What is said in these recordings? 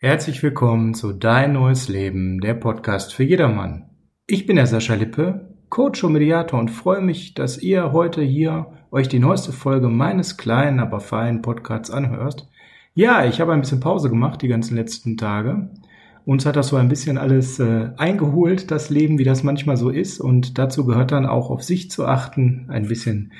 Herzlich willkommen zu Dein neues Leben, der Podcast für jedermann. Ich bin der Sascha Lippe, Coach und Mediator und freue mich, dass ihr heute hier euch die neueste Folge meines kleinen, aber feinen Podcasts anhörst. Ja, ich habe ein bisschen Pause gemacht die ganzen letzten Tage. Uns hat das so ein bisschen alles äh, eingeholt, das Leben, wie das manchmal so ist. Und dazu gehört dann auch auf sich zu achten, ein bisschen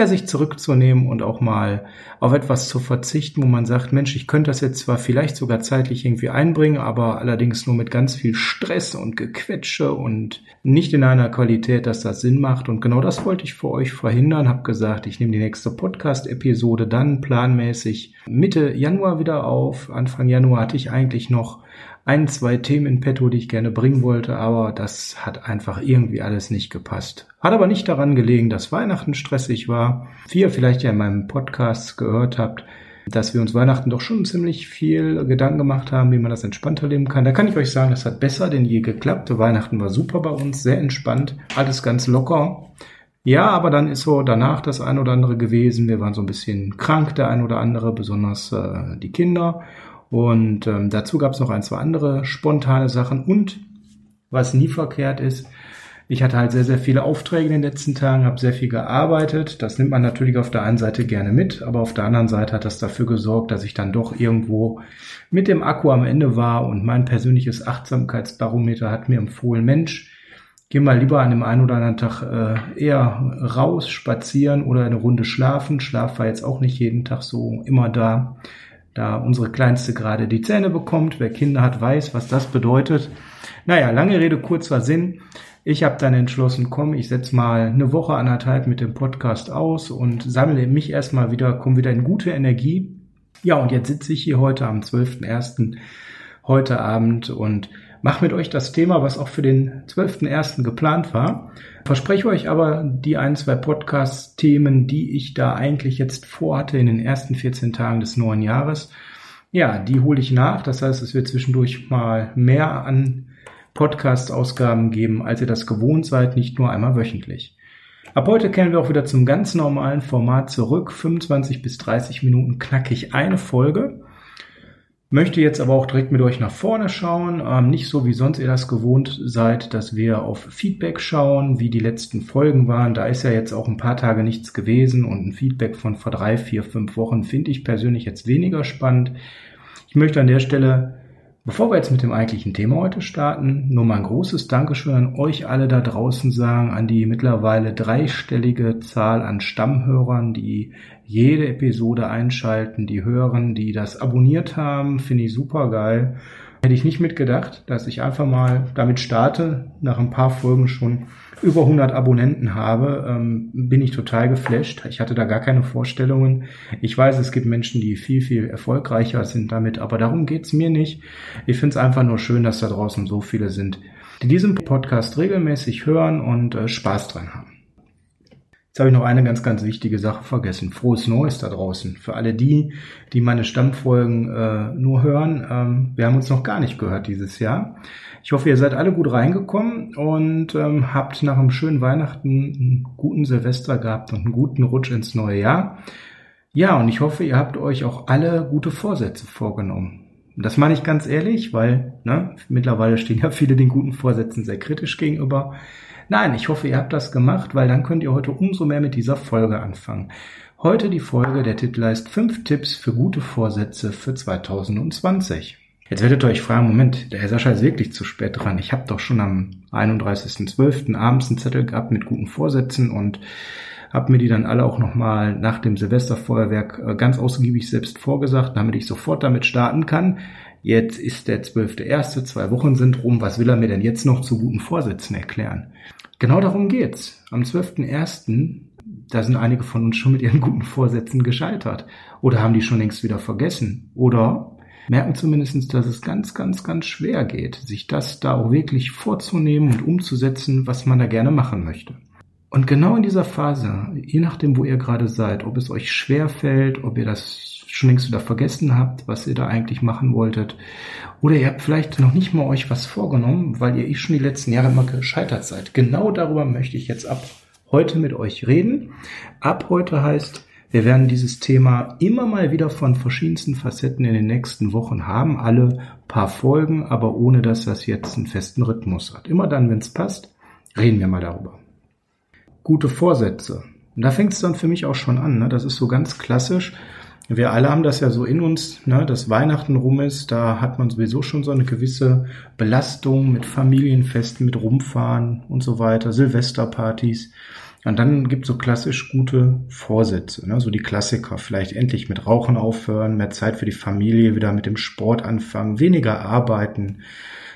ja, sich zurückzunehmen und auch mal auf etwas zu verzichten, wo man sagt, Mensch, ich könnte das jetzt zwar vielleicht sogar zeitlich irgendwie einbringen, aber allerdings nur mit ganz viel Stress und Gequetsche und nicht in einer Qualität, dass das Sinn macht. Und genau das wollte ich für euch verhindern. Hab gesagt, ich nehme die nächste Podcast-Episode dann planmäßig Mitte Januar wieder auf. Anfang Januar hatte ich eigentlich noch ein, zwei Themen in petto, die ich gerne bringen wollte, aber das hat einfach irgendwie alles nicht gepasst. Hat aber nicht daran gelegen, dass Weihnachten stressig war. Wie ihr vielleicht ja in meinem Podcast gehört habt, dass wir uns Weihnachten doch schon ziemlich viel Gedanken gemacht haben, wie man das entspannter leben kann. Da kann ich euch sagen, das hat besser denn je geklappt. Weihnachten war super bei uns, sehr entspannt, alles ganz locker. Ja, aber dann ist so danach das ein oder andere gewesen. Wir waren so ein bisschen krank, der ein oder andere, besonders äh, die Kinder. Und ähm, dazu gab es noch ein, zwei andere spontane Sachen. Und was nie verkehrt ist, ich hatte halt sehr, sehr viele Aufträge in den letzten Tagen, habe sehr viel gearbeitet. Das nimmt man natürlich auf der einen Seite gerne mit, aber auf der anderen Seite hat das dafür gesorgt, dass ich dann doch irgendwo mit dem Akku am Ende war und mein persönliches Achtsamkeitsbarometer hat mir empfohlen, Mensch, geh mal lieber an dem einen oder anderen Tag äh, eher raus, spazieren oder eine Runde schlafen. Schlaf war jetzt auch nicht jeden Tag so immer da da unsere Kleinste gerade die Zähne bekommt. Wer Kinder hat, weiß, was das bedeutet. Naja, lange Rede, kurzer Sinn. Ich habe dann entschlossen, komm, ich setze mal eine Woche, anderthalb mit dem Podcast aus und sammle mich erstmal wieder, komme wieder in gute Energie. Ja, und jetzt sitze ich hier heute am 12.01. heute Abend und mache mit euch das Thema, was auch für den 12.01. geplant war. Verspreche euch aber die ein, zwei Podcast-Themen, die ich da eigentlich jetzt vorhatte in den ersten 14 Tagen des neuen Jahres. Ja, die hole ich nach. Das heißt, es wird zwischendurch mal mehr an Podcast-Ausgaben geben, als ihr das gewohnt seid, nicht nur einmal wöchentlich. Ab heute kennen wir auch wieder zum ganz normalen Format zurück. 25 bis 30 Minuten knackig eine Folge. Möchte jetzt aber auch direkt mit euch nach vorne schauen. Ähm, nicht so wie sonst ihr das gewohnt seid, dass wir auf Feedback schauen, wie die letzten Folgen waren. Da ist ja jetzt auch ein paar Tage nichts gewesen und ein Feedback von vor drei, vier, fünf Wochen finde ich persönlich jetzt weniger spannend. Ich möchte an der Stelle Bevor wir jetzt mit dem eigentlichen Thema heute starten, nur mal ein großes Dankeschön an euch alle da draußen sagen, an die mittlerweile dreistellige Zahl an Stammhörern, die jede Episode einschalten, die hören, die das abonniert haben, finde ich super geil. Hätte ich nicht mitgedacht, dass ich einfach mal damit starte, nach ein paar Folgen schon über 100 Abonnenten habe, ähm, bin ich total geflasht. Ich hatte da gar keine Vorstellungen. Ich weiß, es gibt Menschen, die viel, viel erfolgreicher sind damit, aber darum geht's mir nicht. Ich finde es einfach nur schön, dass da draußen so viele sind, die diesen Podcast regelmäßig hören und äh, Spaß dran haben. Jetzt habe ich noch eine ganz, ganz wichtige Sache vergessen. Frohes Neues da draußen. Für alle die, die meine Stammfolgen äh, nur hören. Ähm, wir haben uns noch gar nicht gehört dieses Jahr. Ich hoffe, ihr seid alle gut reingekommen und ähm, habt nach einem schönen Weihnachten einen guten Silvester gehabt und einen guten Rutsch ins neue Jahr. Ja, und ich hoffe, ihr habt euch auch alle gute Vorsätze vorgenommen. Das meine ich ganz ehrlich, weil ne, mittlerweile stehen ja viele den guten Vorsätzen sehr kritisch gegenüber. Nein, ich hoffe, ihr habt das gemacht, weil dann könnt ihr heute umso mehr mit dieser Folge anfangen. Heute die Folge, der Titel heißt 5 Tipps für gute Vorsätze für 2020. Jetzt werdet ihr euch fragen, Moment, der Herr Sascha ist wirklich zu spät dran. Ich habe doch schon am 31.12. abends einen Zettel gehabt mit guten Vorsätzen und habe mir die dann alle auch nochmal nach dem Silvesterfeuerwerk äh, ganz ausgiebig selbst vorgesagt, damit ich sofort damit starten kann. Jetzt ist der 12.1., zwei Wochen sind rum. Was will er mir denn jetzt noch zu guten Vorsätzen erklären? Genau darum geht's. Am 12.01., da sind einige von uns schon mit ihren guten Vorsätzen gescheitert. Oder haben die schon längst wieder vergessen. Oder merken zumindest, dass es ganz, ganz, ganz schwer geht, sich das da auch wirklich vorzunehmen und umzusetzen, was man da gerne machen möchte. Und genau in dieser Phase, je nachdem, wo ihr gerade seid, ob es euch schwer fällt, ob ihr das schon längst wieder vergessen habt, was ihr da eigentlich machen wolltet. Oder ihr habt vielleicht noch nicht mal euch was vorgenommen, weil ihr eh schon die letzten Jahre immer gescheitert seid. Genau darüber möchte ich jetzt ab heute mit euch reden. Ab heute heißt Wir werden dieses Thema immer mal wieder von verschiedensten Facetten in den nächsten Wochen haben, alle paar Folgen, aber ohne dass das jetzt einen festen Rhythmus hat. Immer dann, wenn es passt, reden wir mal darüber. Gute Vorsätze. Und da fängt es dann für mich auch schon an. Ne? Das ist so ganz klassisch. Wir alle haben das ja so in uns, ne, dass Weihnachten rum ist, da hat man sowieso schon so eine gewisse Belastung mit Familienfesten, mit Rumfahren und so weiter, Silvesterpartys. Und dann gibt es so klassisch gute Vorsätze, ne? so die Klassiker. Vielleicht endlich mit Rauchen aufhören, mehr Zeit für die Familie, wieder mit dem Sport anfangen, weniger arbeiten,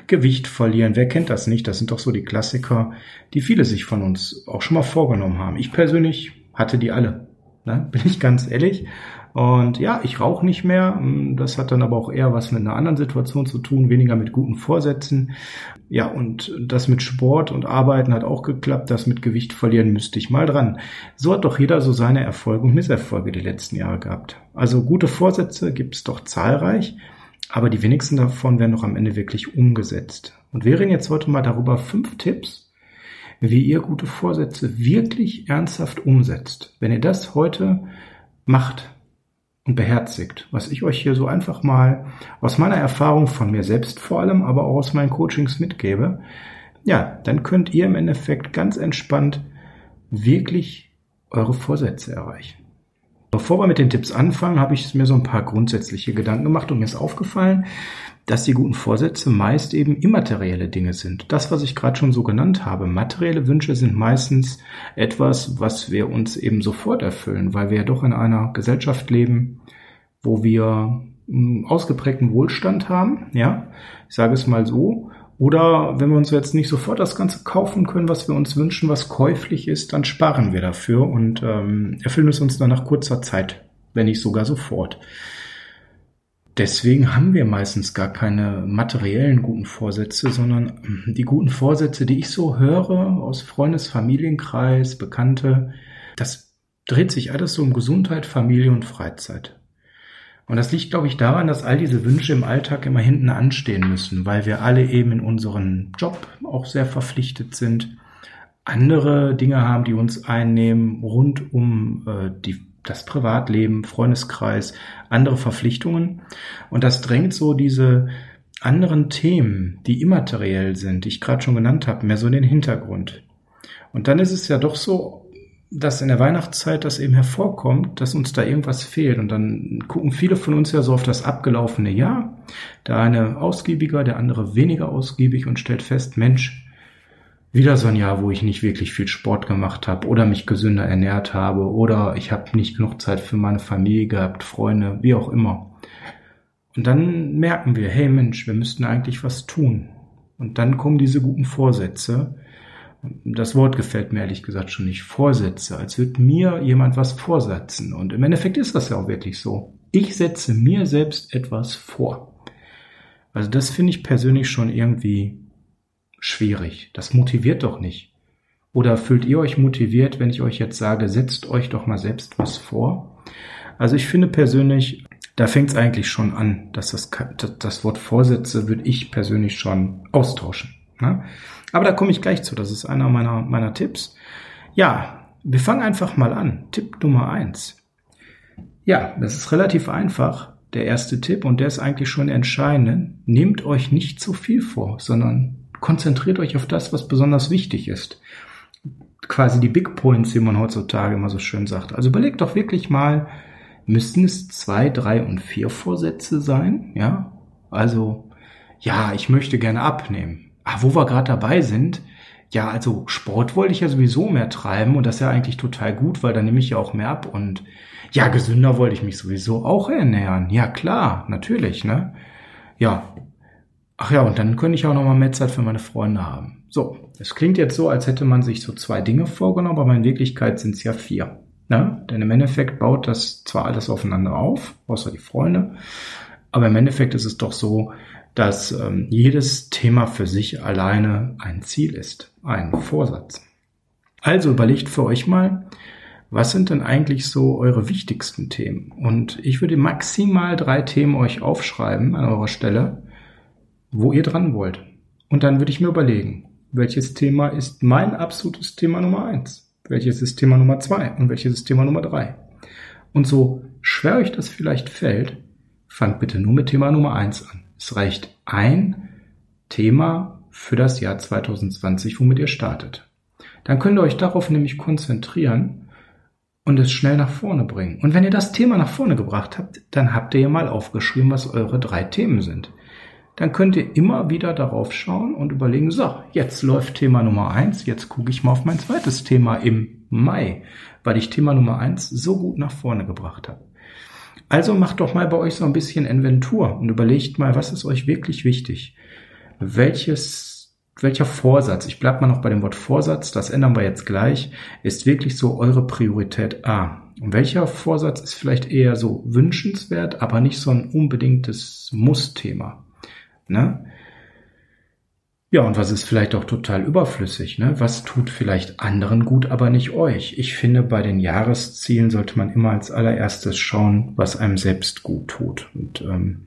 Gewicht verlieren. Wer kennt das nicht? Das sind doch so die Klassiker, die viele sich von uns auch schon mal vorgenommen haben. Ich persönlich hatte die alle. Ne? Bin ich ganz ehrlich. Und ja, ich rauche nicht mehr. Das hat dann aber auch eher was mit einer anderen Situation zu tun, weniger mit guten Vorsätzen. Ja, und das mit Sport und Arbeiten hat auch geklappt. Das mit Gewicht verlieren müsste ich mal dran. So hat doch jeder so seine Erfolge und Misserfolge die letzten Jahre gehabt. Also gute Vorsätze gibt es doch zahlreich, aber die wenigsten davon werden noch am Ende wirklich umgesetzt. Und wir reden jetzt heute mal darüber fünf Tipps, wie ihr gute Vorsätze wirklich ernsthaft umsetzt. Wenn ihr das heute macht, und beherzigt, was ich euch hier so einfach mal aus meiner Erfahrung von mir selbst vor allem, aber auch aus meinen Coachings mitgebe, ja, dann könnt ihr im Endeffekt ganz entspannt wirklich eure Vorsätze erreichen. Bevor wir mit den Tipps anfangen, habe ich mir so ein paar grundsätzliche Gedanken gemacht und mir ist aufgefallen, dass die guten Vorsätze meist eben immaterielle Dinge sind. Das, was ich gerade schon so genannt habe, materielle Wünsche sind meistens etwas, was wir uns eben sofort erfüllen, weil wir ja doch in einer Gesellschaft leben, wo wir einen ausgeprägten Wohlstand haben, ja, ich sage es mal so, oder wenn wir uns jetzt nicht sofort das Ganze kaufen können, was wir uns wünschen, was käuflich ist, dann sparen wir dafür und ähm, erfüllen es uns dann nach kurzer Zeit, wenn nicht sogar sofort. Deswegen haben wir meistens gar keine materiellen guten Vorsätze, sondern die guten Vorsätze, die ich so höre aus Freundes, Familienkreis, Bekannte, das dreht sich alles so um Gesundheit, Familie und Freizeit. Und das liegt, glaube ich, daran, dass all diese Wünsche im Alltag immer hinten anstehen müssen, weil wir alle eben in unseren Job auch sehr verpflichtet sind, andere Dinge haben, die uns einnehmen, rund um äh, die das Privatleben, Freundeskreis, andere Verpflichtungen. Und das drängt so diese anderen Themen, die immateriell sind, die ich gerade schon genannt habe, mehr so in den Hintergrund. Und dann ist es ja doch so, dass in der Weihnachtszeit das eben hervorkommt, dass uns da irgendwas fehlt. Und dann gucken viele von uns ja so auf das abgelaufene Jahr. Der eine ausgiebiger, der andere weniger ausgiebig und stellt fest, Mensch, wieder so ein Jahr, wo ich nicht wirklich viel Sport gemacht habe oder mich gesünder ernährt habe oder ich habe nicht genug Zeit für meine Familie gehabt, Freunde, wie auch immer. Und dann merken wir, hey Mensch, wir müssten eigentlich was tun. Und dann kommen diese guten Vorsätze. Das Wort gefällt mir ehrlich gesagt schon nicht. Vorsätze, als würde mir jemand was vorsetzen. Und im Endeffekt ist das ja auch wirklich so. Ich setze mir selbst etwas vor. Also das finde ich persönlich schon irgendwie schwierig. Das motiviert doch nicht. Oder fühlt ihr euch motiviert, wenn ich euch jetzt sage, setzt euch doch mal selbst was vor? Also ich finde persönlich, da fängt es eigentlich schon an, dass das, das Wort Vorsätze würde ich persönlich schon austauschen. Ne? Aber da komme ich gleich zu. Das ist einer meiner, meiner Tipps. Ja, wir fangen einfach mal an. Tipp Nummer eins. Ja, das ist relativ einfach. Der erste Tipp und der ist eigentlich schon entscheidend. Nehmt euch nicht zu viel vor, sondern konzentriert euch auf das, was besonders wichtig ist. Quasi die Big Points, wie man heutzutage immer so schön sagt. Also überlegt doch wirklich mal, müssten es zwei, drei und vier Vorsätze sein? Ja, also, ja, ich möchte gerne abnehmen. Ah, wo wir gerade dabei sind, ja, also Sport wollte ich ja sowieso mehr treiben und das ist ja eigentlich total gut, weil dann nehme ich ja auch mehr ab und ja, gesünder wollte ich mich sowieso auch ernähren. Ja, klar, natürlich, ne? Ja, Ach ja, und dann könnte ich auch noch mal mehr Zeit für meine Freunde haben. So, es klingt jetzt so, als hätte man sich so zwei Dinge vorgenommen, aber in Wirklichkeit sind es ja vier. Ne? Denn im Endeffekt baut das zwar alles aufeinander auf, außer die Freunde, aber im Endeffekt ist es doch so, dass ähm, jedes Thema für sich alleine ein Ziel ist, ein Vorsatz. Also überlegt für euch mal, was sind denn eigentlich so eure wichtigsten Themen? Und ich würde maximal drei Themen euch aufschreiben an eurer Stelle, wo ihr dran wollt. Und dann würde ich mir überlegen, welches Thema ist mein absolutes Thema Nummer eins? Welches ist Thema Nummer zwei? Und welches ist Thema Nummer drei? Und so schwer euch das vielleicht fällt, fangt bitte nur mit Thema Nummer eins an. Es reicht ein Thema für das Jahr 2020, womit ihr startet. Dann könnt ihr euch darauf nämlich konzentrieren und es schnell nach vorne bringen. Und wenn ihr das Thema nach vorne gebracht habt, dann habt ihr ja mal aufgeschrieben, was eure drei Themen sind. Dann könnt ihr immer wieder darauf schauen und überlegen, so, jetzt läuft Thema Nummer eins, jetzt gucke ich mal auf mein zweites Thema im Mai, weil ich Thema Nummer eins so gut nach vorne gebracht habe. Also macht doch mal bei euch so ein bisschen Inventur und überlegt mal, was ist euch wirklich wichtig? Welches, welcher Vorsatz, ich bleib mal noch bei dem Wort Vorsatz, das ändern wir jetzt gleich, ist wirklich so eure Priorität A? Und welcher Vorsatz ist vielleicht eher so wünschenswert, aber nicht so ein unbedingtes Muss-Thema? Ne? Ja, und was ist vielleicht auch total überflüssig? Ne? Was tut vielleicht anderen gut, aber nicht euch? Ich finde, bei den Jahreszielen sollte man immer als allererstes schauen, was einem selbst gut tut. Und ähm,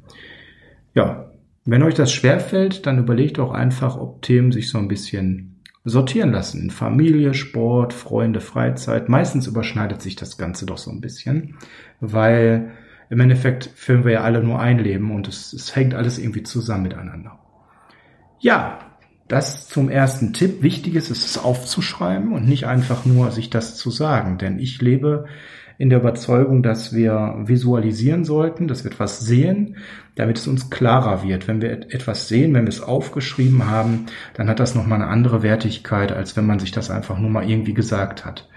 ja, wenn euch das schwerfällt, dann überlegt auch einfach, ob Themen sich so ein bisschen sortieren lassen. Familie, Sport, Freunde, Freizeit. Meistens überschneidet sich das Ganze doch so ein bisschen, weil im Endeffekt filmen wir ja alle nur ein Leben und es, es hängt alles irgendwie zusammen miteinander. Ja, das zum ersten Tipp. Wichtig ist es aufzuschreiben und nicht einfach nur sich das zu sagen. Denn ich lebe in der Überzeugung, dass wir visualisieren sollten, dass wir etwas sehen, damit es uns klarer wird. Wenn wir etwas sehen, wenn wir es aufgeschrieben haben, dann hat das nochmal eine andere Wertigkeit, als wenn man sich das einfach nur mal irgendwie gesagt hat.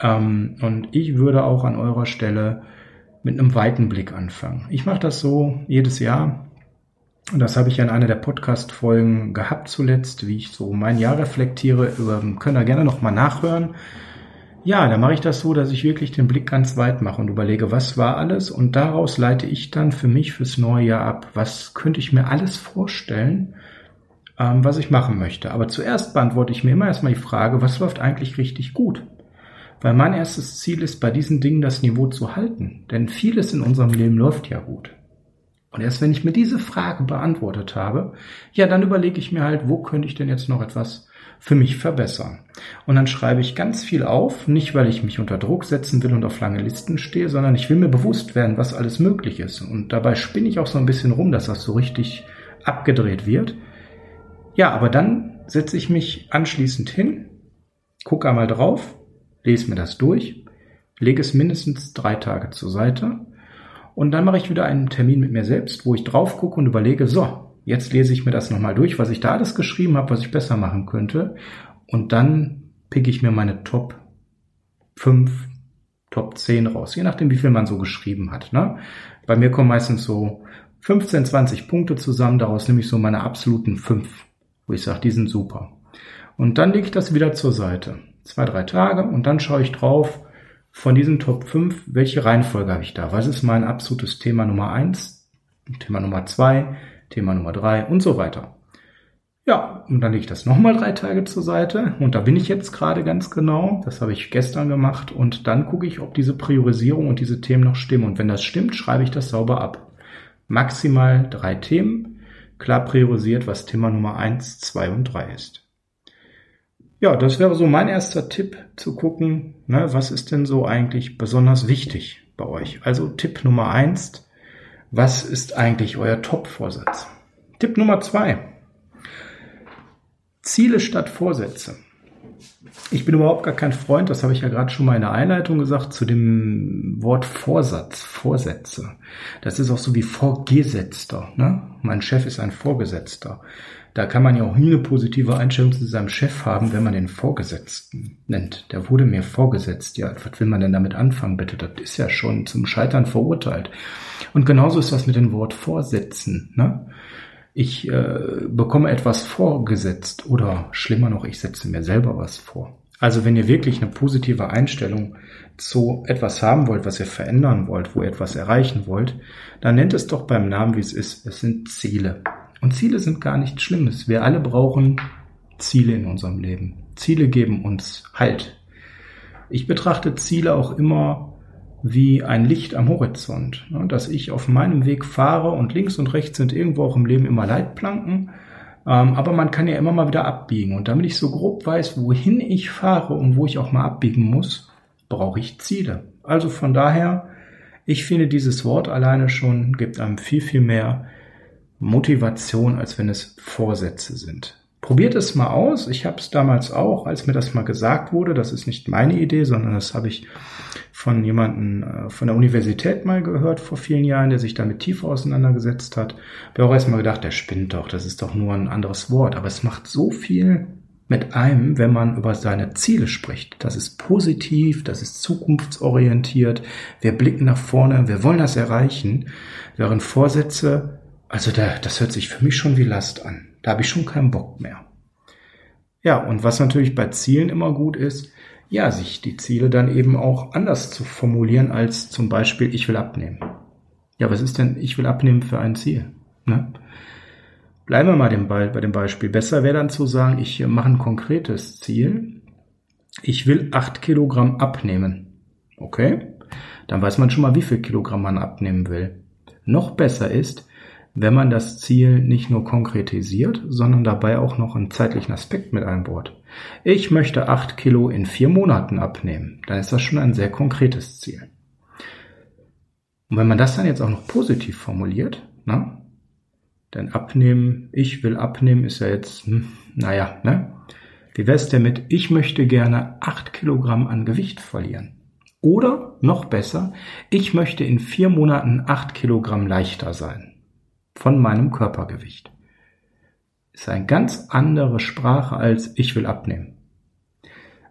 Ähm, und ich würde auch an eurer Stelle mit einem weiten Blick anfangen. Ich mache das so jedes Jahr und das habe ich ja in einer der Podcast-Folgen gehabt zuletzt, wie ich so mein Jahr reflektiere. Könnt ihr gerne nochmal nachhören. Ja, da mache ich das so, dass ich wirklich den Blick ganz weit mache und überlege, was war alles und daraus leite ich dann für mich fürs neue Jahr ab. Was könnte ich mir alles vorstellen, ähm, was ich machen möchte. Aber zuerst beantworte ich mir immer erstmal die Frage, was läuft eigentlich richtig gut? Weil mein erstes Ziel ist, bei diesen Dingen das Niveau zu halten. Denn vieles in unserem Leben läuft ja gut. Und erst wenn ich mir diese Frage beantwortet habe, ja, dann überlege ich mir halt, wo könnte ich denn jetzt noch etwas für mich verbessern? Und dann schreibe ich ganz viel auf, nicht weil ich mich unter Druck setzen will und auf lange Listen stehe, sondern ich will mir bewusst werden, was alles möglich ist. Und dabei spinne ich auch so ein bisschen rum, dass das so richtig abgedreht wird. Ja, aber dann setze ich mich anschließend hin, gucke einmal drauf, lese mir das durch, lege es mindestens drei Tage zur Seite und dann mache ich wieder einen Termin mit mir selbst, wo ich drauf gucke und überlege, so, jetzt lese ich mir das nochmal durch, was ich da alles geschrieben habe, was ich besser machen könnte. Und dann pick ich mir meine Top 5, Top 10 raus, je nachdem, wie viel man so geschrieben hat. Ne? Bei mir kommen meistens so 15, 20 Punkte zusammen, daraus nehme ich so meine absoluten 5, wo ich sage, die sind super. Und dann lege ich das wieder zur Seite. Zwei, drei Tage und dann schaue ich drauf, von diesen Top 5, welche Reihenfolge habe ich da? Was ist mein absolutes Thema Nummer 1, Thema Nummer 2, Thema Nummer 3 und so weiter. Ja, und dann lege ich das nochmal drei Tage zur Seite und da bin ich jetzt gerade ganz genau. Das habe ich gestern gemacht und dann gucke ich, ob diese Priorisierung und diese Themen noch stimmen. Und wenn das stimmt, schreibe ich das sauber ab. Maximal drei Themen, klar priorisiert, was Thema Nummer 1, 2 und 3 ist. Ja, das wäre so mein erster Tipp zu gucken, ne, was ist denn so eigentlich besonders wichtig bei euch. Also Tipp Nummer eins, was ist eigentlich euer Top-Vorsatz? Tipp Nummer zwei, Ziele statt Vorsätze. Ich bin überhaupt gar kein Freund, das habe ich ja gerade schon mal in der Einleitung gesagt, zu dem Wort Vorsatz, Vorsätze. Das ist auch so wie Vorgesetzter. Ne? Mein Chef ist ein Vorgesetzter. Da kann man ja auch nie eine positive Einstellung zu seinem Chef haben, wenn man den Vorgesetzten nennt. Der wurde mir vorgesetzt. Ja, was will man denn damit anfangen, bitte? Das ist ja schon zum Scheitern verurteilt. Und genauso ist das mit dem Wort Vorsetzen. Ne? Ich äh, bekomme etwas vorgesetzt oder schlimmer noch, ich setze mir selber was vor. Also wenn ihr wirklich eine positive Einstellung zu etwas haben wollt, was ihr verändern wollt, wo ihr etwas erreichen wollt, dann nennt es doch beim Namen, wie es ist. Es sind Ziele. Und Ziele sind gar nichts Schlimmes. Wir alle brauchen Ziele in unserem Leben. Ziele geben uns Halt. Ich betrachte Ziele auch immer wie ein Licht am Horizont, ne, dass ich auf meinem Weg fahre und links und rechts sind irgendwo auch im Leben immer Leitplanken, ähm, aber man kann ja immer mal wieder abbiegen und damit ich so grob weiß, wohin ich fahre und wo ich auch mal abbiegen muss, brauche ich Ziele. Also von daher Ich finde, dieses Wort alleine schon gibt einem viel, viel mehr Motivation, als wenn es Vorsätze sind. Probiert es mal aus. Ich habe es damals auch, als mir das mal gesagt wurde. Das ist nicht meine Idee, sondern das habe ich von jemandem äh, von der Universität mal gehört vor vielen Jahren, der sich damit tief auseinandergesetzt hat. Habe auch erstmal gedacht, der spinnt doch, das ist doch nur ein anderes Wort. Aber es macht so viel mit einem, wenn man über seine Ziele spricht. Das ist positiv, das ist zukunftsorientiert. Wir blicken nach vorne, wir wollen das erreichen. Während Vorsätze, also da, das hört sich für mich schon wie Last an. Da habe ich schon keinen Bock mehr. Ja, und was natürlich bei Zielen immer gut ist, ja, sich die Ziele dann eben auch anders zu formulieren als zum Beispiel, ich will abnehmen. Ja, was ist denn, ich will abnehmen für ein Ziel? Ne? Bleiben wir mal dem bei dem Beispiel. Besser wäre dann zu sagen, ich mache ein konkretes Ziel. Ich will acht Kilogramm abnehmen. Okay? Dann weiß man schon mal, wie viel Kilogramm man abnehmen will. Noch besser ist, wenn man das Ziel nicht nur konkretisiert, sondern dabei auch noch einen zeitlichen Aspekt mit einbaut. Ich möchte acht Kilo in vier Monaten abnehmen. Dann ist das schon ein sehr konkretes Ziel. Und wenn man das dann jetzt auch noch positiv formuliert, na, denn abnehmen, ich will abnehmen, ist ja jetzt, hm, naja, ne? Wie wär's denn mit, ich möchte gerne acht Kilogramm an Gewicht verlieren? Oder noch besser, ich möchte in vier Monaten acht Kilogramm leichter sein. Von meinem Körpergewicht. Ist eine ganz andere Sprache als ich will abnehmen.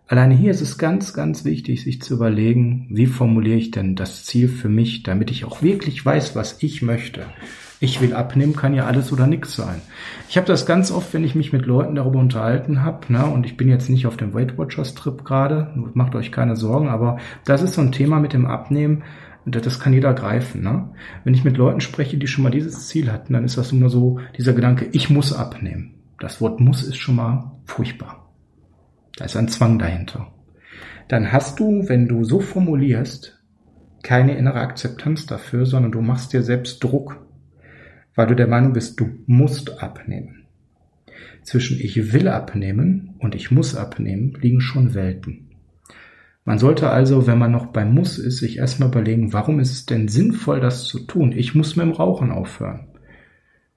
Alleine hier ist es ganz, ganz wichtig, sich zu überlegen, wie formuliere ich denn das Ziel für mich, damit ich auch wirklich weiß, was ich möchte ich will abnehmen, kann ja alles oder nichts sein. Ich habe das ganz oft, wenn ich mich mit Leuten darüber unterhalten habe, ne, und ich bin jetzt nicht auf dem Weight Watchers Trip gerade, macht euch keine Sorgen, aber das ist so ein Thema mit dem Abnehmen, das kann jeder greifen. Ne? Wenn ich mit Leuten spreche, die schon mal dieses Ziel hatten, dann ist das immer so dieser Gedanke, ich muss abnehmen. Das Wort muss ist schon mal furchtbar. Da ist ein Zwang dahinter. Dann hast du, wenn du so formulierst, keine innere Akzeptanz dafür, sondern du machst dir selbst Druck weil du der Meinung bist, du musst abnehmen. Zwischen ich will abnehmen und ich muss abnehmen liegen schon Welten. Man sollte also, wenn man noch beim Muss ist, sich erstmal überlegen, warum ist es denn sinnvoll, das zu tun? Ich muss mit dem Rauchen aufhören.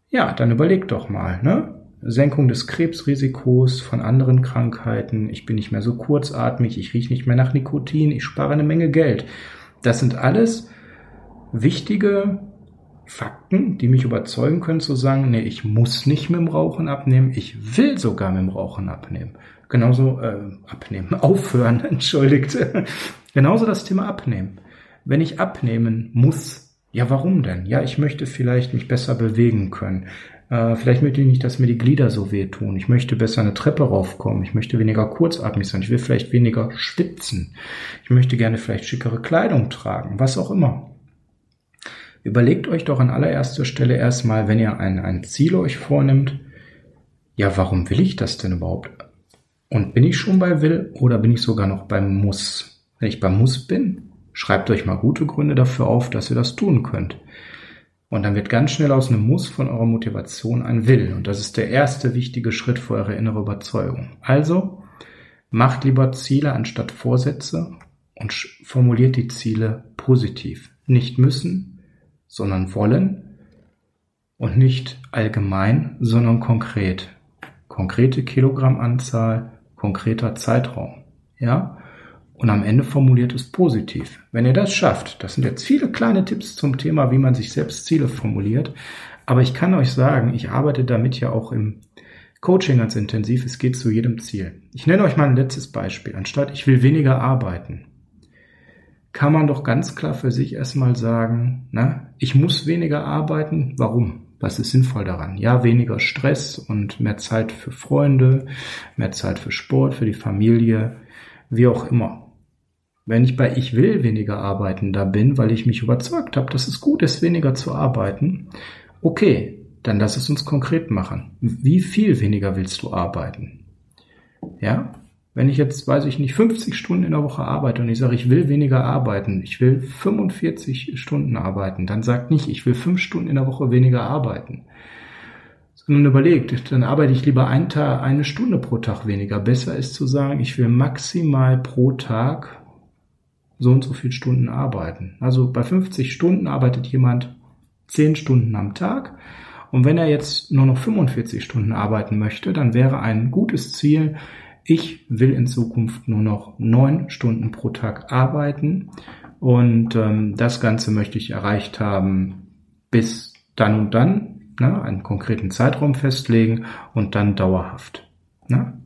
Ja, dann überleg doch mal, ne? Senkung des Krebsrisikos von anderen Krankheiten, ich bin nicht mehr so kurzatmig, ich rieche nicht mehr nach Nikotin, ich spare eine Menge Geld. Das sind alles wichtige Fakten, die mich überzeugen können zu sagen, nee, ich muss nicht mit dem Rauchen abnehmen, ich will sogar mit dem Rauchen abnehmen. Genauso äh, abnehmen, aufhören, entschuldigt. Genauso das Thema abnehmen. Wenn ich abnehmen muss, ja, warum denn? Ja, ich möchte vielleicht mich besser bewegen können. Äh, vielleicht möchte ich nicht, dass mir die Glieder so wehtun. Ich möchte besser eine Treppe raufkommen. Ich möchte weniger kurzatmig sein. Ich will vielleicht weniger schwitzen. Ich möchte gerne vielleicht schickere Kleidung tragen. Was auch immer. Überlegt euch doch an allererster Stelle erstmal, wenn ihr ein, ein Ziel euch vornimmt, ja, warum will ich das denn überhaupt? Und bin ich schon bei will oder bin ich sogar noch beim muss? Wenn ich beim muss bin, schreibt euch mal gute Gründe dafür auf, dass ihr das tun könnt. Und dann wird ganz schnell aus einem Muss von eurer Motivation ein Will. Und das ist der erste wichtige Schritt für eure innere Überzeugung. Also macht lieber Ziele anstatt Vorsätze und formuliert die Ziele positiv. Nicht müssen, sondern wollen und nicht allgemein, sondern konkret. Konkrete Kilogrammanzahl, konkreter Zeitraum. Ja? Und am Ende formuliert es positiv. Wenn ihr das schafft, das sind jetzt viele kleine Tipps zum Thema, wie man sich selbst Ziele formuliert. Aber ich kann euch sagen, ich arbeite damit ja auch im Coaching ganz intensiv. Es geht zu jedem Ziel. Ich nenne euch mal ein letztes Beispiel. Anstatt ich will weniger arbeiten, kann man doch ganz klar für sich erstmal sagen, na, ich muss weniger arbeiten. Warum? Was ist sinnvoll daran? Ja, weniger Stress und mehr Zeit für Freunde, mehr Zeit für Sport, für die Familie, wie auch immer. Wenn ich bei Ich will weniger arbeiten da bin, weil ich mich überzeugt habe, dass es gut ist, weniger zu arbeiten, okay, dann lass es uns konkret machen. Wie viel weniger willst du arbeiten? Ja, wenn ich jetzt, weiß ich nicht, 50 Stunden in der Woche arbeite und ich sage, ich will weniger arbeiten, ich will 45 Stunden arbeiten, dann sagt nicht, ich will 5 Stunden in der Woche weniger arbeiten. Sondern überlegt, dann arbeite ich lieber einen Tag, eine Stunde pro Tag weniger. Besser ist zu sagen, ich will maximal pro Tag so und so viele Stunden arbeiten. Also bei 50 Stunden arbeitet jemand 10 Stunden am Tag. Und wenn er jetzt nur noch 45 Stunden arbeiten möchte, dann wäre ein gutes Ziel, ich will in Zukunft nur noch 9 Stunden pro Tag arbeiten. Und ähm, das Ganze möchte ich erreicht haben bis dann und dann, ne, einen konkreten Zeitraum festlegen und dann dauerhaft. Ne?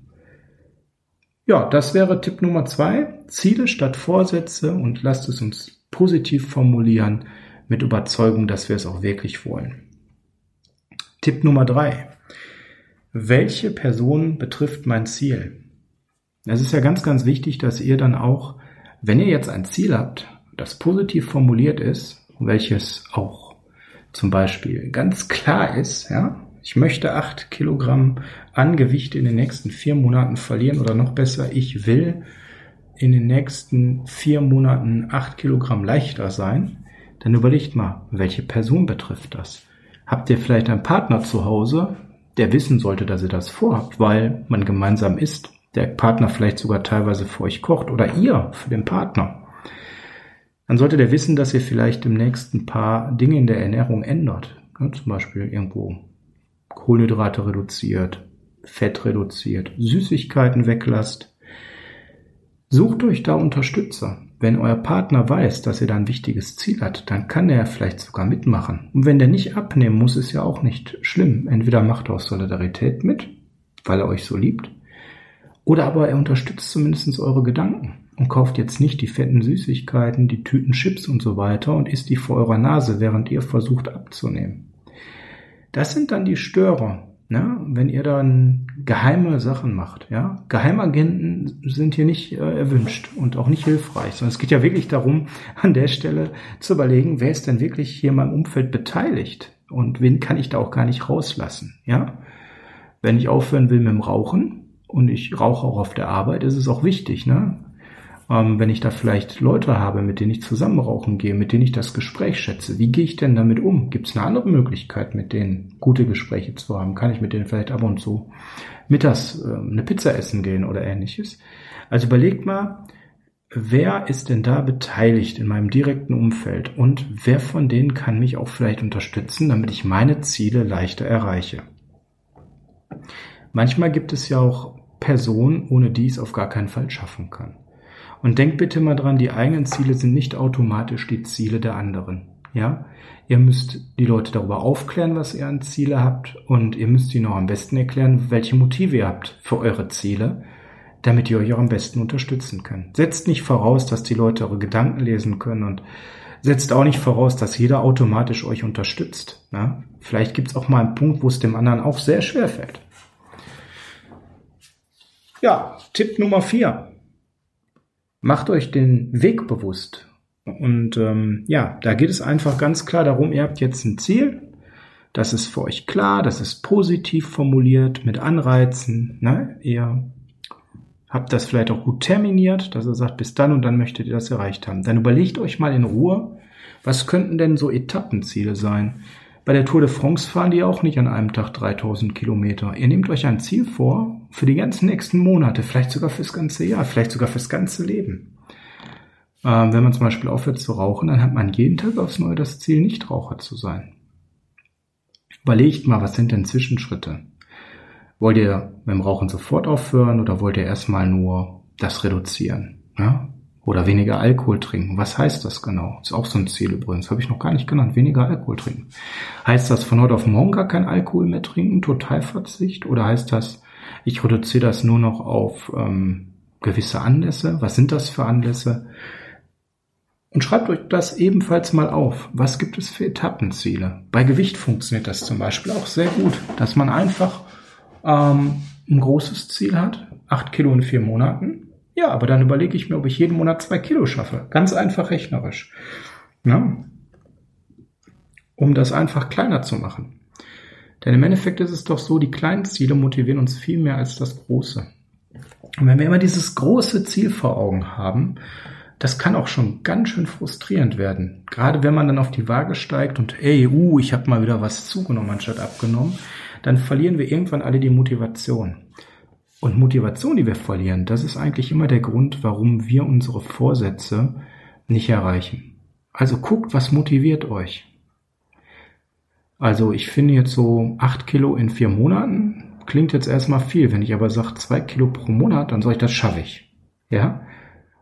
Ja, das wäre Tipp Nummer zwei. Ziele statt Vorsätze und lasst es uns positiv formulieren mit Überzeugung, dass wir es auch wirklich wollen. Tipp Nummer drei. Welche Person betrifft mein Ziel? Es ist ja ganz, ganz wichtig, dass ihr dann auch, wenn ihr jetzt ein Ziel habt, das positiv formuliert ist, welches auch zum Beispiel ganz klar ist, ja, ich möchte acht Kilogramm an Gewicht in den nächsten vier Monaten verlieren oder noch besser, ich will in den nächsten vier Monaten acht Kilogramm leichter sein, dann überlegt mal, welche Person betrifft das? Habt ihr vielleicht einen Partner zu Hause, der wissen sollte, dass ihr das vorhabt, weil man gemeinsam isst, der Partner vielleicht sogar teilweise für euch kocht oder ihr für den Partner. Dann sollte der wissen, dass ihr vielleicht im nächsten paar Dinge in der Ernährung ändert. Ja, zum Beispiel irgendwo Kohlenhydrate reduziert, Fett reduziert, Süßigkeiten weglasst. Sucht euch da Unterstützer. Wenn euer Partner weiß, dass ihr da ein wichtiges Ziel hat, dann kann er vielleicht sogar mitmachen. Und wenn der nicht abnehmen muss, ist ja auch nicht schlimm. Entweder macht er aus Solidarität mit, weil er euch so liebt, oder aber er unterstützt zumindest eure Gedanken und kauft jetzt nicht die fetten Süßigkeiten, die Tüten Chips und so weiter und isst die vor eurer Nase, während ihr versucht abzunehmen. Das sind dann die Störer, ne? wenn ihr dann geheime Sachen macht. Ja? Geheimagenten sind hier nicht äh, erwünscht und auch nicht hilfreich, sondern es geht ja wirklich darum, an der Stelle zu überlegen, wer ist denn wirklich hier in meinem Umfeld beteiligt und wen kann ich da auch gar nicht rauslassen. Ja? Wenn ich aufhören will mit dem Rauchen und ich rauche auch auf der Arbeit, ist es auch wichtig, ne? Ähm, wenn ich da vielleicht Leute habe, mit denen ich zusammen rauchen gehe, mit denen ich das Gespräch schätze, wie gehe ich denn damit um? Gibt es eine andere Möglichkeit, mit denen gute Gespräche zu haben? Kann ich mit denen vielleicht ab und zu mittags äh, eine Pizza essen gehen oder ähnliches? Also überlegt mal, wer ist denn da beteiligt in meinem direkten Umfeld und wer von denen kann mich auch vielleicht unterstützen, damit ich meine Ziele leichter erreiche? Manchmal gibt es ja auch Personen, ohne die es auf gar keinen Fall schaffen kann. Und denkt bitte mal dran, die eigenen Ziele sind nicht automatisch die Ziele der anderen. Ja, ihr müsst die Leute darüber aufklären, was ihr an Ziele habt und ihr müsst ihnen auch am besten erklären, welche Motive ihr habt für eure Ziele, damit ihr euch auch am besten unterstützen könnt. Setzt nicht voraus, dass die Leute eure Gedanken lesen können und setzt auch nicht voraus, dass jeder automatisch euch unterstützt. Ja? Vielleicht gibt es auch mal einen Punkt, wo es dem anderen auch sehr schwer fällt. Ja, Tipp Nummer vier macht euch den Weg bewusst. Und ähm, ja, da geht es einfach ganz klar darum, ihr habt jetzt ein Ziel, das ist für euch klar, das ist positiv formuliert mit Anreizen. Ne? Ihr habt das vielleicht auch gut terminiert, dass ihr sagt, bis dann und dann möchtet ihr das erreicht haben. Dann überlegt euch mal in Ruhe, was könnten denn so Etappenziele sein? Bei der Tour de France fahren die auch nicht an einem Tag 3000 Kilometer. Ihr nehmt euch ein Ziel vor für die ganzen nächsten Monate, vielleicht sogar fürs ganze Jahr, vielleicht sogar fürs ganze Leben. Ähm, wenn man zum Beispiel aufhört zu rauchen, dann hat man jeden Tag aufs Neue das Ziel, nicht Raucher zu sein. Überlegt mal, was sind denn Zwischenschritte? Wollt ihr dem Rauchen sofort aufhören oder wollt ihr erstmal nur das reduzieren? Ja? Oder weniger Alkohol trinken. Was heißt das genau? Ist auch so ein Ziel übrigens. Habe ich noch gar nicht genannt. Weniger Alkohol trinken. Heißt das von heute auf morgen gar kein Alkohol mehr trinken? Totalverzicht? Oder heißt das, ich reduziere das nur noch auf ähm, gewisse Anlässe? Was sind das für Anlässe? Und schreibt euch das ebenfalls mal auf. Was gibt es für Etappenziele? Bei Gewicht funktioniert das zum Beispiel auch sehr gut, dass man einfach ähm, ein großes Ziel hat. Acht Kilo in vier Monaten ja, aber dann überlege ich mir, ob ich jeden Monat zwei Kilo schaffe. Ganz einfach rechnerisch. Ja? Um das einfach kleiner zu machen. Denn im Endeffekt ist es doch so, die kleinen Ziele motivieren uns viel mehr als das große. Und wenn wir immer dieses große Ziel vor Augen haben, das kann auch schon ganz schön frustrierend werden. Gerade wenn man dann auf die Waage steigt und, ey, uh, ich habe mal wieder was zugenommen anstatt abgenommen, dann verlieren wir irgendwann alle die Motivation. Und Motivation, die wir verlieren, das ist eigentlich immer der Grund, warum wir unsere Vorsätze nicht erreichen. Also guckt, was motiviert euch. Also ich finde jetzt so acht Kilo in vier Monaten klingt jetzt erstmal viel. Wenn ich aber sage zwei Kilo pro Monat, dann sage ich, das schaffe ich. Ja?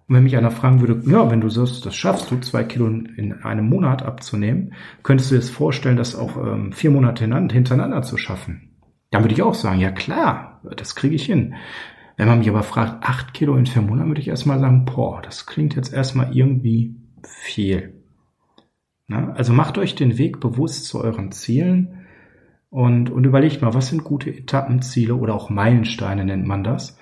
Und wenn mich einer fragen würde, ja, wenn du sagst, das schaffst du, zwei Kilo in einem Monat abzunehmen, könntest du dir das vorstellen, das auch ähm, vier Monate hintereinander zu schaffen? Dann würde ich auch sagen, ja klar, das kriege ich hin. Wenn man mich aber fragt, acht Kilo in vier Monaten, würde ich erstmal sagen, boah, das klingt jetzt erstmal irgendwie viel. Na, also macht euch den Weg bewusst zu euren Zielen und, und überlegt mal, was sind gute Etappenziele oder auch Meilensteine nennt man das,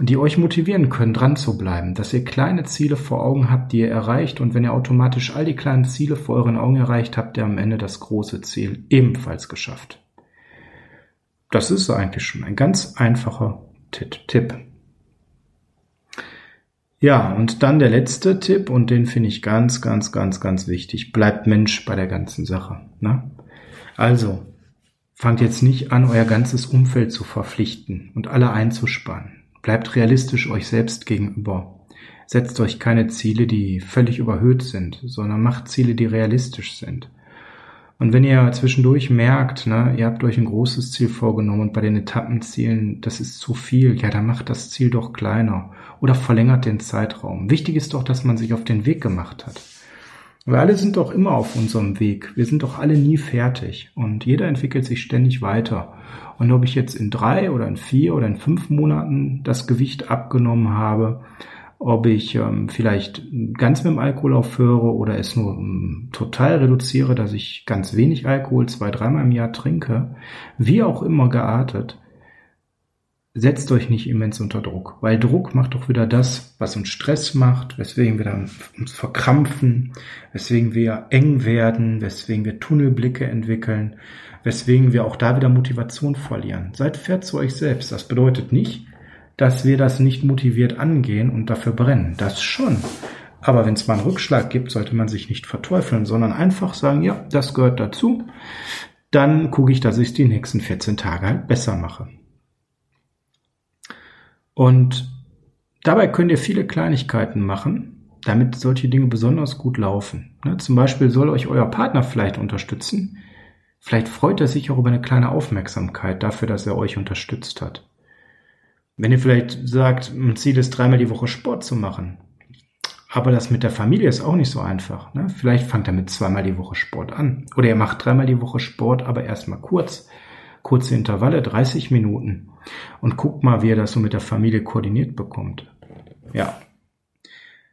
die euch motivieren können, dran zu bleiben, dass ihr kleine Ziele vor Augen habt, die ihr erreicht und wenn ihr automatisch all die kleinen Ziele vor euren Augen erreicht, habt ihr am Ende das große Ziel ebenfalls geschafft. Das ist eigentlich schon ein ganz einfacher Tipp. Ja, und dann der letzte Tipp, und den finde ich ganz, ganz, ganz, ganz wichtig. Bleibt Mensch bei der ganzen Sache. Ne? Also, fangt jetzt nicht an, euer ganzes Umfeld zu verpflichten und alle einzuspannen. Bleibt realistisch euch selbst gegenüber. Setzt euch keine Ziele, die völlig überhöht sind, sondern macht Ziele, die realistisch sind. Und wenn ihr zwischendurch merkt, ne, ihr habt euch ein großes Ziel vorgenommen und bei den Etappenzielen, das ist zu viel, ja, dann macht das Ziel doch kleiner oder verlängert den Zeitraum. Wichtig ist doch, dass man sich auf den Weg gemacht hat. Wir alle sind doch immer auf unserem Weg. Wir sind doch alle nie fertig. Und jeder entwickelt sich ständig weiter. Und ob ich jetzt in drei oder in vier oder in fünf Monaten das Gewicht abgenommen habe, ob ich ähm, vielleicht ganz mit dem Alkohol aufhöre oder es nur ähm, total reduziere, dass ich ganz wenig Alkohol zwei, dreimal im Jahr trinke, wie auch immer geartet, setzt euch nicht immens unter Druck, weil Druck macht doch wieder das, was uns Stress macht, weswegen wir dann uns verkrampfen, weswegen wir eng werden, weswegen wir Tunnelblicke entwickeln, weswegen wir auch da wieder Motivation verlieren. Seid fair zu euch selbst. Das bedeutet nicht, dass wir das nicht motiviert angehen und dafür brennen. Das schon. Aber wenn es mal einen Rückschlag gibt, sollte man sich nicht verteufeln, sondern einfach sagen, ja, das gehört dazu. Dann gucke ich, dass ich es die nächsten 14 Tage halt besser mache. Und dabei könnt ihr viele Kleinigkeiten machen, damit solche Dinge besonders gut laufen. Ne, zum Beispiel soll euch euer Partner vielleicht unterstützen. Vielleicht freut er sich auch über eine kleine Aufmerksamkeit dafür, dass er euch unterstützt hat. Wenn ihr vielleicht sagt, ein Ziel ist dreimal die Woche Sport zu machen, aber das mit der Familie ist auch nicht so einfach. Ne? Vielleicht fangt er mit zweimal die Woche Sport an. Oder ihr macht dreimal die Woche Sport, aber erstmal kurz. Kurze Intervalle, 30 Minuten. Und guckt mal, wie ihr das so mit der Familie koordiniert bekommt. Ja,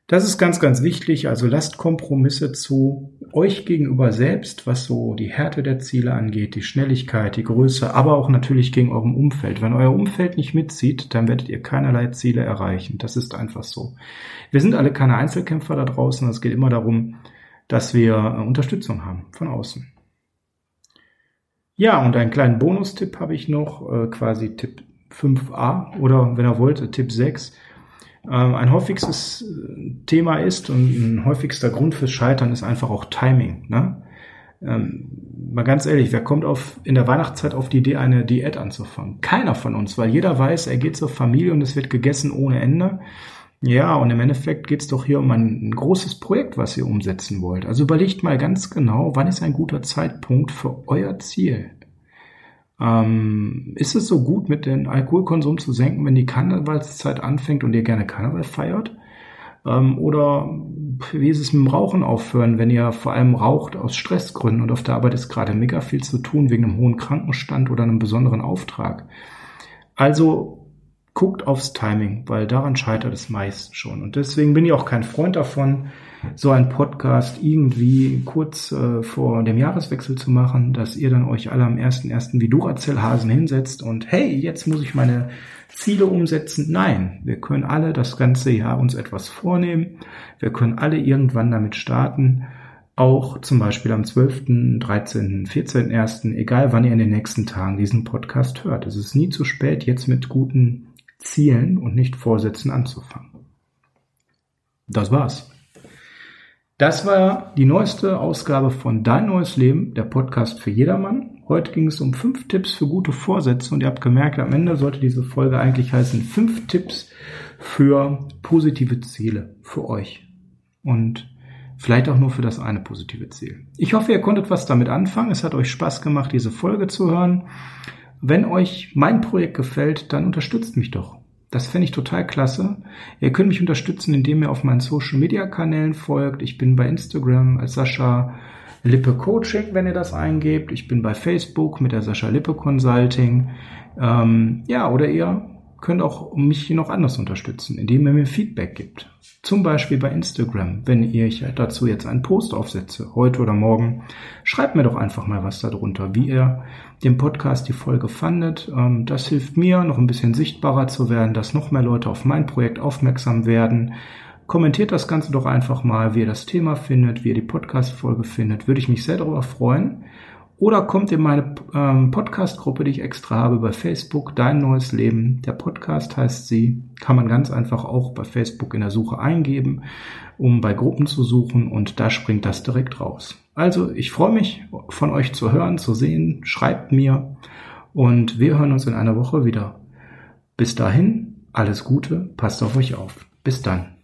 das ist ganz, ganz wichtig. Also lasst Kompromisse zu euch gegenüber selbst, was so die Härte der Ziele angeht, die Schnelligkeit, die Größe, aber auch natürlich gegen eurem Umfeld. Wenn euer Umfeld nicht mitzieht, dann werdet ihr keinerlei Ziele erreichen. Das ist einfach so. Wir sind alle keine Einzelkämpfer da draußen. Es geht immer darum, dass wir äh, Unterstützung haben von außen. Ja, und einen kleinen Bonustipp habe ich noch, äh, quasi Tipp 5a oder wenn ihr wollt, Tipp 6 ähm, ein häufigstes äh, Thema ist und ein häufigster Grund fürs Scheitern ist einfach auch Timing. Ne? Ähm, mal ganz ehrlich, wer kommt auf, in der Weihnachtszeit auf die Idee, eine Diät anzufangen? Keiner von uns, weil jeder weiß, er geht zur Familie und es wird gegessen ohne Ende. Ja, und im Endeffekt geht es doch hier um ein, ein großes Projekt, was ihr umsetzen wollt. Also überlegt mal ganz genau, wann ist ein guter Zeitpunkt für euer Ziel? Ähm, ist es so gut, mit dem Alkoholkonsum zu senken, wenn die Karnevalszeit anfängt und ihr gerne Karneval feiert? Ähm, oder wie ist es mit dem Rauchen aufhören, wenn ihr vor allem raucht aus Stressgründen und auf der Arbeit ist gerade mega viel zu tun wegen einem hohen Krankenstand oder einem besonderen Auftrag? Also guckt aufs Timing, weil daran scheitert es meist schon. Und deswegen bin ich auch kein Freund davon, so einen Podcast irgendwie kurz äh, vor dem Jahreswechsel zu machen, dass ihr dann euch alle am 1.1. wie Duracell-Hasen hinsetzt und hey, jetzt muss ich meine Ziele umsetzen. Nein, wir können alle das ganze Jahr uns etwas vornehmen. Wir können alle irgendwann damit starten. Auch zum Beispiel am 12., 13., 14., egal wann ihr in den nächsten Tagen diesen Podcast hört. Es ist nie zu spät, jetzt mit guten Zielen und nicht Vorsätzen anzufangen. Das war's. Das war die neueste Ausgabe von Dein neues Leben, der Podcast für jedermann. Heute ging es um fünf Tipps für gute Vorsätze und ihr habt gemerkt, am Ende sollte diese Folge eigentlich heißen fünf Tipps für positive Ziele für euch. Und Vielleicht auch nur für das eine positive Ziel. Ich hoffe, ihr konntet was damit anfangen. Es hat euch Spaß gemacht, diese Folge zu hören. Wenn euch mein Projekt gefällt, dann unterstützt mich doch. Das fände ich total klasse. Ihr könnt mich unterstützen, indem ihr auf meinen Social Media Kanälen folgt. Ich bin bei Instagram als Sascha Lippe Coaching, wenn ihr das eingebt. Ich bin bei Facebook mit der Sascha Lippe Consulting. Ähm, ja, oder ihr könnt auch mich noch anders unterstützen, indem ihr mir Feedback gibt. Zum Beispiel bei Instagram, wenn ihr ich dazu jetzt einen Post aufsetze, heute oder morgen, schreibt mir doch einfach mal was darunter, wie ihr den Podcast, die Folge fandet. Ähm, das hilft mir, noch ein bisschen sichtbarer zu werden, dass noch mehr Leute auf mein Projekt aufmerksam werden. Kommentiert das Ganze doch einfach mal, wie ihr das Thema findet, wie ihr die Podcast-Folge findet. Würde ich mich sehr darüber freuen. Oder kommt in meine ähm, Podcast-Gruppe, die ich extra habe bei Facebook, Dein neues Leben. Der Podcast heißt sie. Kann man ganz einfach auch bei Facebook in der Suche eingeben, um bei Gruppen zu suchen und da springt das direkt raus. Also ich freue mich von euch zu hören, zu sehen. Schreibt mir und wir hören uns in einer Woche wieder. Bis dahin, alles Gute, passt auf euch auf. Bis dann.